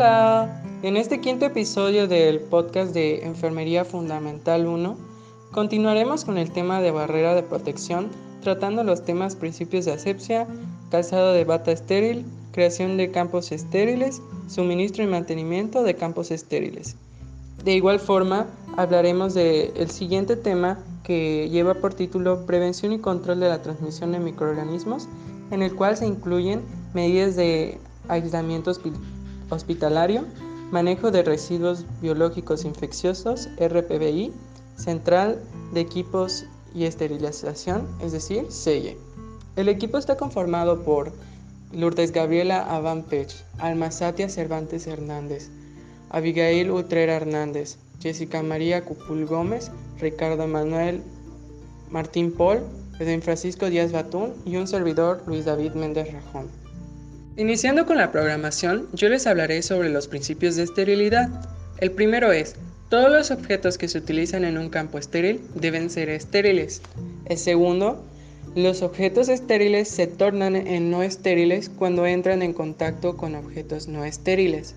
Hola, en este quinto episodio del podcast de Enfermería Fundamental 1, continuaremos con el tema de barrera de protección, tratando los temas principios de asepsia, calzado de bata estéril, creación de campos estériles, suministro y mantenimiento de campos estériles. De igual forma, hablaremos del el siguiente tema que lleva por título Prevención y control de la transmisión de microorganismos, en el cual se incluyen medidas de aislamiento hospitalario, manejo de residuos biológicos infecciosos, RPBI, central de equipos y esterilización, es decir, SEIE. El equipo está conformado por Lourdes Gabriela Avan Pech, Alma Satia Cervantes Hernández, Abigail Utrera Hernández, Jessica María Cupul Gómez, Ricardo Manuel Martín Paul, Edwin Francisco Díaz Batún y un servidor Luis David Méndez Rajón. Iniciando con la programación, yo les hablaré sobre los principios de esterilidad. El primero es, todos los objetos que se utilizan en un campo estéril deben ser estériles. El segundo, los objetos estériles se tornan en no estériles cuando entran en contacto con objetos no estériles.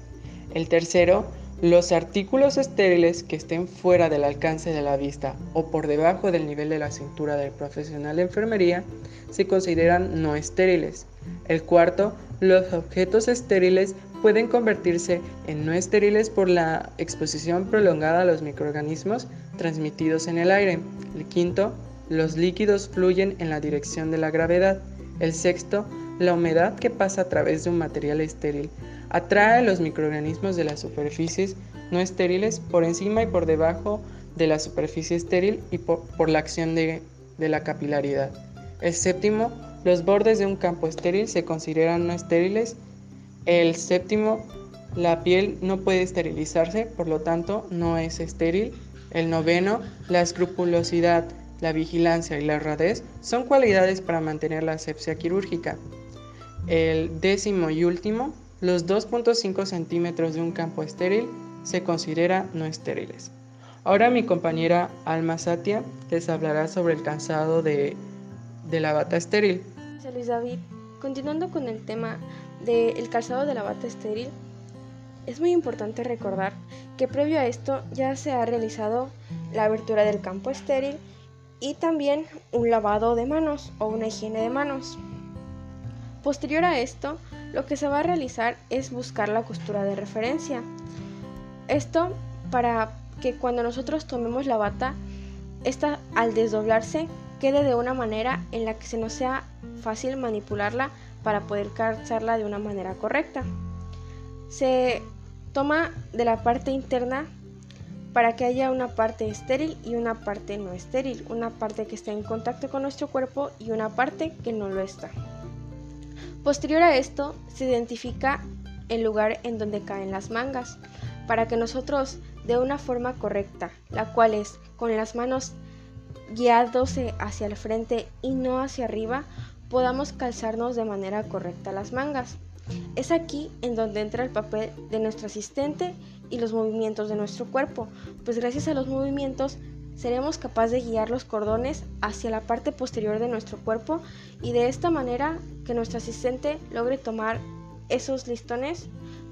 El tercero, los artículos estériles que estén fuera del alcance de la vista o por debajo del nivel de la cintura del profesional de enfermería se consideran no estériles. El cuarto, los objetos estériles pueden convertirse en no estériles por la exposición prolongada a los microorganismos transmitidos en el aire. El quinto, los líquidos fluyen en la dirección de la gravedad. El sexto, la humedad que pasa a través de un material estéril atrae los microorganismos de las superficies no estériles por encima y por debajo de la superficie estéril y por, la acción de la capilaridad. El séptimo, los bordes de un campo estéril se consideran no estériles. El séptimo, la piel no puede esterilizarse, por lo tanto no es estéril. El noveno, la escrupulosidad, la vigilancia y la radez son cualidades para mantener la asepsia quirúrgica. El décimo y último, los 2.5 centímetros de un campo estéril se considera no estériles. Ahora mi compañera Alma Satia les hablará sobre el cansado de, de la bata estéril. David, continuando con el tema del calzado de la bata estéril, es muy importante recordar que previo a esto ya se ha realizado la abertura del campo estéril y también un lavado de manos o una higiene de manos. Posterior a esto, lo que se va a realizar es buscar la costura de referencia. Esto para que cuando nosotros tomemos la bata, esta al desdoblarse quede de una manera en la que se nos sea fácil manipularla para poder calzarla de una manera correcta. Se toma de la parte interna para que haya una parte estéril y una parte no estéril, una parte que esté en contacto con nuestro cuerpo y una parte que no lo está. Posterior a esto, se identifica el lugar en donde caen las mangas, para que nosotros de una forma correcta, la cual es con las manos guiándose hacia el frente y no hacia arriba, podamos calzarnos de manera correcta las mangas. Es aquí en donde entra el papel de nuestro asistente y los movimientos de nuestro cuerpo, pues gracias a los movimientos seremos capaces de guiar los cordones hacia la parte posterior de nuestro cuerpo y de esta manera que nuestro asistente logre tomar esos listones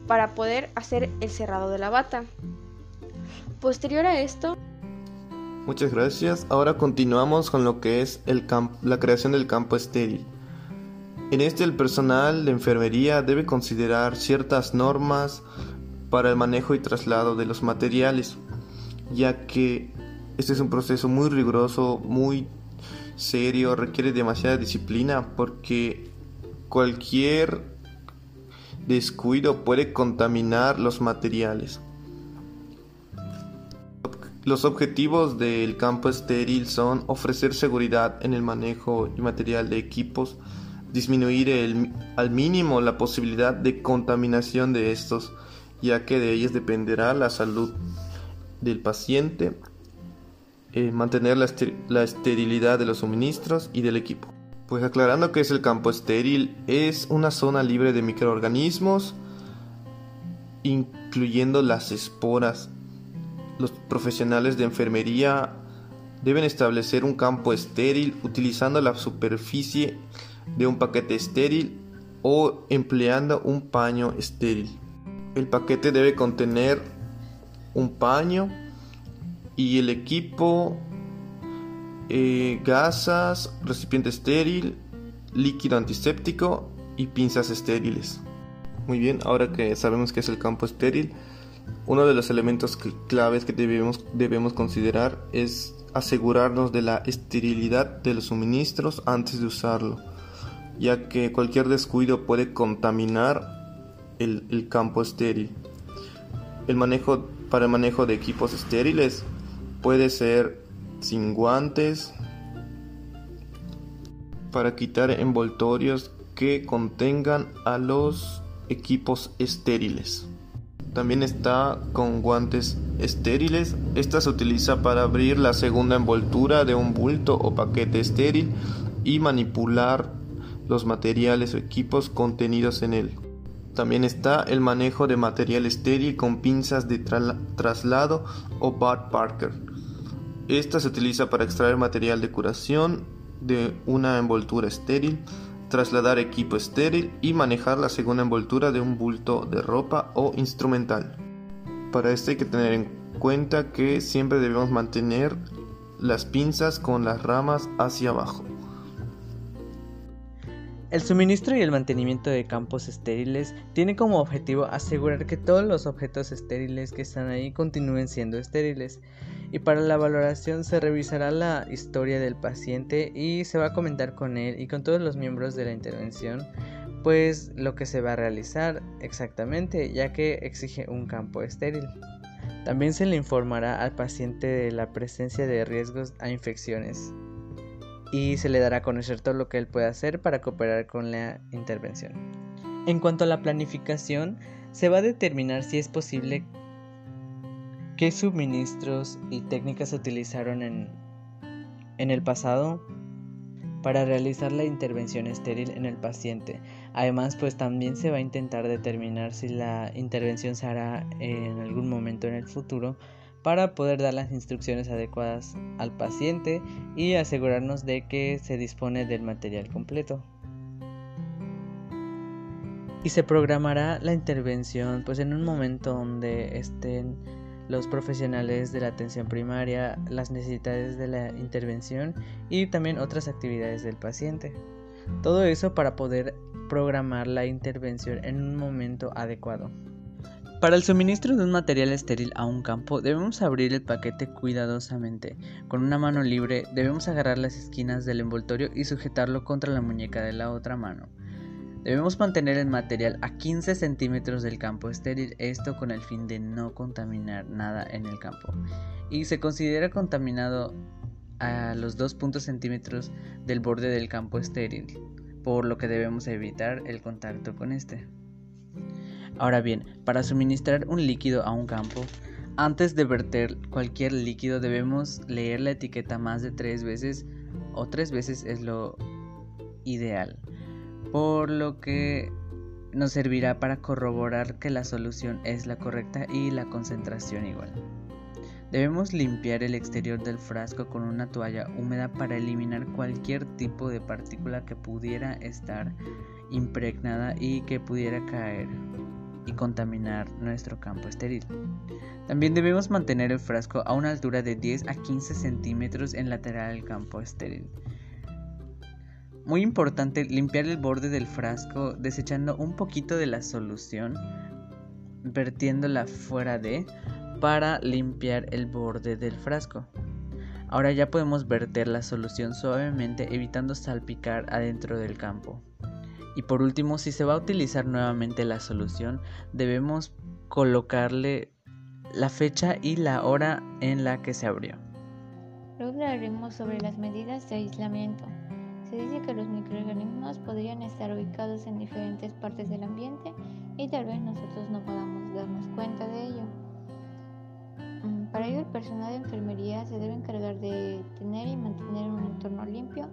para poder hacer el cerrado de la bata. Posterior a esto, Muchas gracias. Ahora continuamos con lo que es la creación del campo estéril. En este el personal de enfermería debe considerar ciertas normas para el manejo y traslado de los materiales, ya que este es un proceso muy riguroso, muy serio, requiere demasiada disciplina porque cualquier descuido puede contaminar los materiales. Los objetivos del campo estéril son ofrecer seguridad en el manejo y material de equipos, disminuir al mínimo la posibilidad de contaminación de estos, ya que de ellos dependerá la salud del paciente, eh, mantener la, la esterilidad de los suministros y del equipo. Pues aclarando que es el campo estéril, es una zona libre de microorganismos, incluyendo las esporas los profesionales de enfermería deben establecer un campo estéril utilizando la superficie de un paquete estéril o empleando un paño estéril. El paquete debe contener un paño y el equipo, eh, gasas, recipiente estéril, líquido antiséptico y pinzas estériles. Muy bien, ahora que sabemos que es el campo estéril, uno de los elementos claves que debemos, debemos considerar es asegurarnos de la esterilidad de los suministros antes de usarlo, ya que cualquier descuido puede contaminar el, campo estéril. El manejo para el manejo de equipos estériles puede ser sin guantes para quitar envoltorios que contengan a los equipos estériles. También está con guantes estériles. Esta se utiliza para abrir la segunda envoltura de un bulto o paquete estéril y manipular los materiales o equipos contenidos en él. También está el manejo de material estéril con pinzas de traslado o Bud Parker. Esta se utiliza para extraer material de curación de una envoltura estéril trasladar equipo estéril y manejar la segunda envoltura de un bulto de ropa o instrumental. Para esto hay que tener en cuenta que siempre debemos mantener las pinzas con las ramas hacia abajo. El suministro y el mantenimiento de campos estériles tiene como objetivo asegurar que todos los objetos estériles que están ahí continúen siendo estériles. Y para la valoración se revisará la historia del paciente y se va a comentar con él y con todos los miembros de la intervención pues lo que se va a realizar exactamente ya que exige un campo estéril. También se le informará al paciente de la presencia de riesgos a infecciones y se le dará a conocer todo lo que él puede hacer para cooperar con la intervención. En cuanto a la planificación, se va a determinar si es posible qué suministros y técnicas se utilizaron en, en el pasado para realizar la intervención estéril en el paciente. Además, pues también se va a intentar determinar si la intervención se hará en algún momento en el futuro para poder dar las instrucciones adecuadas al paciente y asegurarnos de que se dispone del material completo. Y se programará la intervención pues en un momento donde estén los profesionales de la atención primaria, las necesidades de la intervención y también otras actividades del paciente. Todo eso para poder programar la intervención en un momento adecuado. Para el suministro de un material estéril a un campo debemos abrir el paquete cuidadosamente. Con una mano libre debemos agarrar las esquinas del envoltorio y sujetarlo contra la muñeca de la otra mano. Debemos mantener el material a 15 centímetros del campo estéril, esto con el fin de no contaminar nada en el campo. Y se considera contaminado a los 2 centímetros del borde del campo estéril, por lo que debemos evitar el contacto con este. Ahora bien, para suministrar un líquido a un campo, antes de verter cualquier líquido debemos leer la etiqueta más de tres veces o tres veces es lo ideal, por lo que nos servirá para corroborar que la solución es la correcta y la concentración igual. Debemos limpiar el exterior del frasco con una toalla húmeda para eliminar cualquier tipo de partícula que pudiera estar impregnada y que pudiera caer y contaminar nuestro campo estéril. También debemos mantener el frasco a una altura de 10 a 15 centímetros en lateral del campo estéril. Muy importante limpiar el borde del frasco desechando un poquito de la solución, vertiéndola fuera de, para limpiar el borde del frasco. Ahora ya podemos verter la solución suavemente evitando salpicar adentro del campo. Y por último, si se va a utilizar nuevamente la solución, debemos colocarle la fecha y la hora en la que se abrió. Luego hablaremos sobre las medidas de aislamiento. Se dice que los microorganismos podrían estar ubicados en diferentes partes del ambiente y tal vez nosotros no podamos darnos cuenta de ello. Mm, para ello el personal de enfermería se debe encargar de tener y mantener un entorno limpio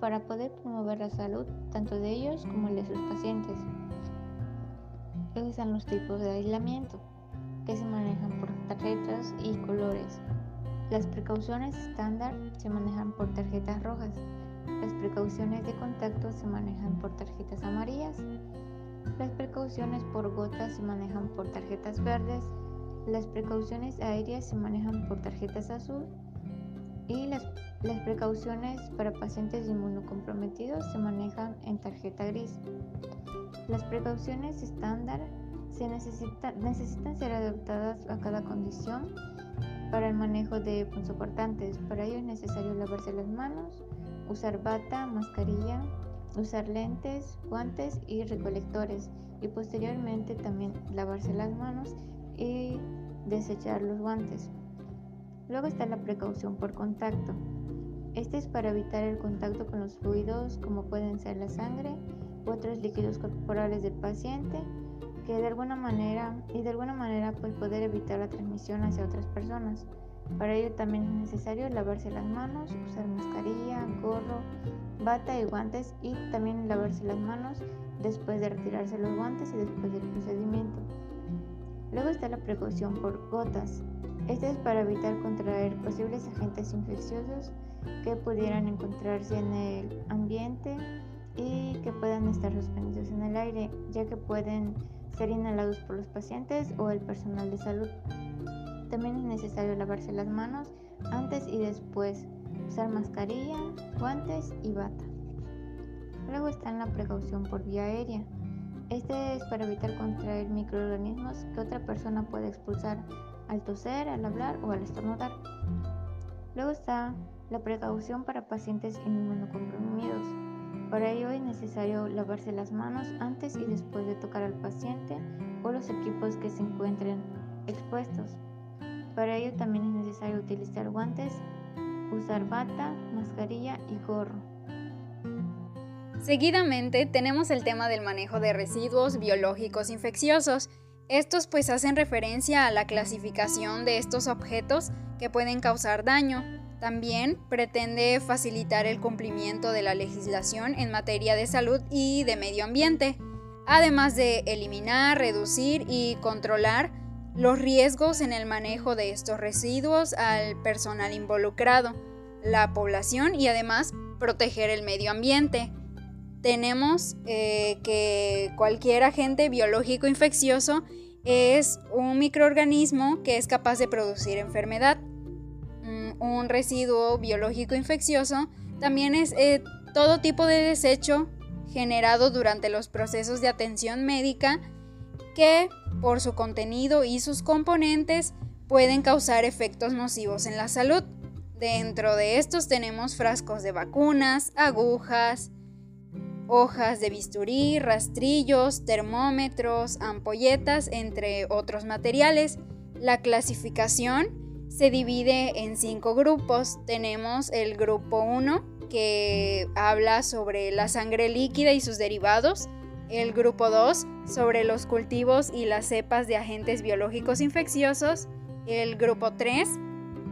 para poder promover la salud tanto de ellos como de sus pacientes. Están los tipos de aislamiento, que se manejan por tarjetas y colores. Las precauciones estándar se manejan por tarjetas rojas. Las precauciones de contacto se manejan por tarjetas amarillas. Las precauciones por gotas se manejan por tarjetas verdes, las precauciones aéreas se manejan por tarjetas azul y las, las precauciones para pacientes inmunocomprometidos se manejan en tarjeta gris. Las precauciones estándar se necesita, necesitan ser adaptadas a cada condición para el manejo de punzocortantes. Para ello es necesario lavarse las manos, usar bata, mascarilla, usar lentes, guantes y recolectores y posteriormente también lavarse las manos y desechar los guantes. Luego está la precaución por contacto. Este es para evitar el contacto con los fluidos como pueden ser la sangre u otros líquidos corporales del paciente que de alguna manera y de alguna manera pues poder evitar la transmisión hacia otras personas. Para ello también es necesario lavarse las manos, usar mascarilla, gorro, bata y guantes y también lavarse las manos después de retirarse los guantes y después del procedimiento. Luego está la precaución por gotas. Esta es para evitar contraer posibles agentes infecciosos que pudieran encontrarse en el ambiente y que puedan estar suspendidos en el aire, ya que pueden ser inhalados por los pacientes o el personal de salud. También es necesario lavarse las manos antes y después, usar mascarilla, guantes y bata. Luego está la precaución por vía aérea. Este es para evitar contraer microorganismos que otra persona puede expulsar al toser, al hablar o al estornudar. Luego está la precaución para pacientes inmunocomprimidos. Para ello es necesario lavarse las manos antes y después de tocar al paciente o los equipos que se encuentren expuestos. Para ello también es necesario utilizar guantes, usar bata, mascarilla y gorro. Seguidamente tenemos el tema del manejo de residuos biológicos infecciosos. Estos pues hacen referencia a la clasificación de estos objetos que pueden causar daño. También pretende facilitar el cumplimiento de la legislación en materia de salud y de medio ambiente, además de eliminar, reducir y controlar los riesgos en el manejo de estos residuos al personal involucrado, la población y además proteger el medio ambiente. Tenemos eh, que cualquier agente biológico infeccioso es un microorganismo que es capaz de producir enfermedad un residuo biológico infeccioso, también es eh, todo tipo de desecho generado durante los procesos de atención médica que por su contenido y sus componentes pueden causar efectos nocivos en la salud. Dentro de estos tenemos frascos de vacunas, agujas, hojas de bisturí, rastrillos, termómetros, ampolletas, entre otros materiales. La clasificación se divide en cinco grupos. Tenemos el grupo 1 que habla sobre la sangre líquida y sus derivados. El grupo 2 sobre los cultivos y las cepas de agentes biológicos infecciosos. El grupo 3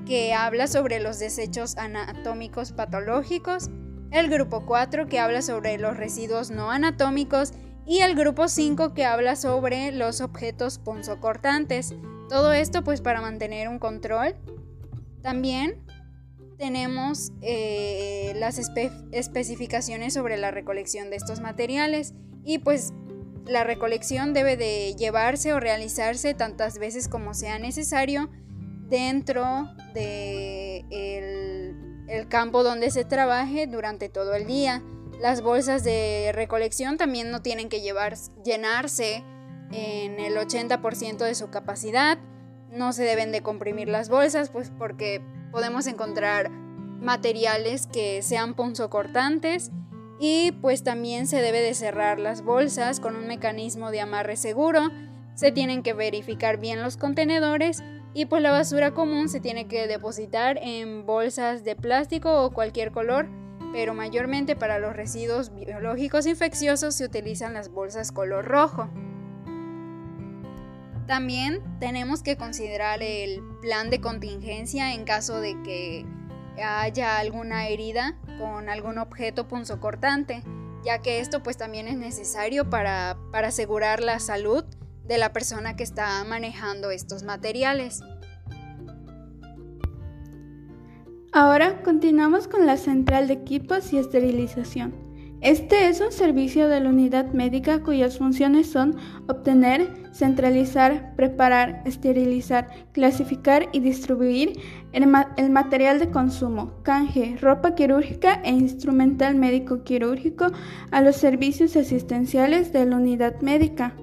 que habla sobre los desechos anatómicos patológicos. El grupo 4 que habla sobre los residuos no anatómicos. Y el grupo 5 que habla sobre los objetos punzocortantes. Todo esto pues para mantener un control. También tenemos eh, las especificaciones sobre la recolección de estos materiales y pues la recolección debe de llevarse o realizarse tantas veces como sea necesario dentro de el campo donde se trabaje durante todo el día. Las bolsas de recolección también no tienen que llevar, llenarse en el 80% de su capacidad. No se deben de comprimir las bolsas, pues porque podemos encontrar materiales que sean punzocortantes y pues también se debe de cerrar las bolsas con un mecanismo de amarre seguro. Se tienen que verificar bien los contenedores y pues la basura común se tiene que depositar en bolsas de plástico o cualquier color, pero mayormente para los residuos biológicos infecciosos se utilizan las bolsas color rojo. También tenemos que considerar el plan de contingencia en caso de que haya alguna herida con algún objeto punzocortante, ya que esto pues también es necesario para, para asegurar la salud de la persona que está manejando estos materiales. Ahora continuamos con la central de equipos y esterilización. Este es un servicio de la unidad médica cuyas funciones son obtener, centralizar, preparar, esterilizar, clasificar y distribuir el, material de consumo, canje, ropa quirúrgica e instrumental médico quirúrgico a los servicios asistenciales de la unidad médica.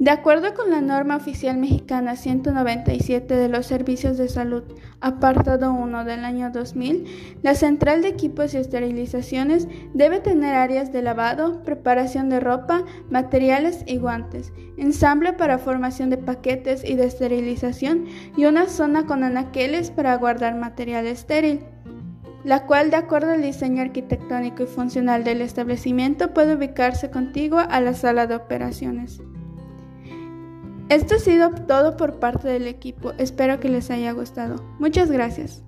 De acuerdo con la norma oficial mexicana 197 de los servicios de salud, apartado 1 del año 2000, la central de equipos y esterilizaciones debe tener áreas de lavado, preparación de ropa, materiales y guantes, ensamble para formación de paquetes y de esterilización y una zona con anaqueles para guardar material estéril la cual de acuerdo al diseño arquitectónico y funcional del establecimiento puede ubicarse contigo a la sala de operaciones. Esto ha sido todo por parte del equipo, espero que les haya gustado. Muchas gracias.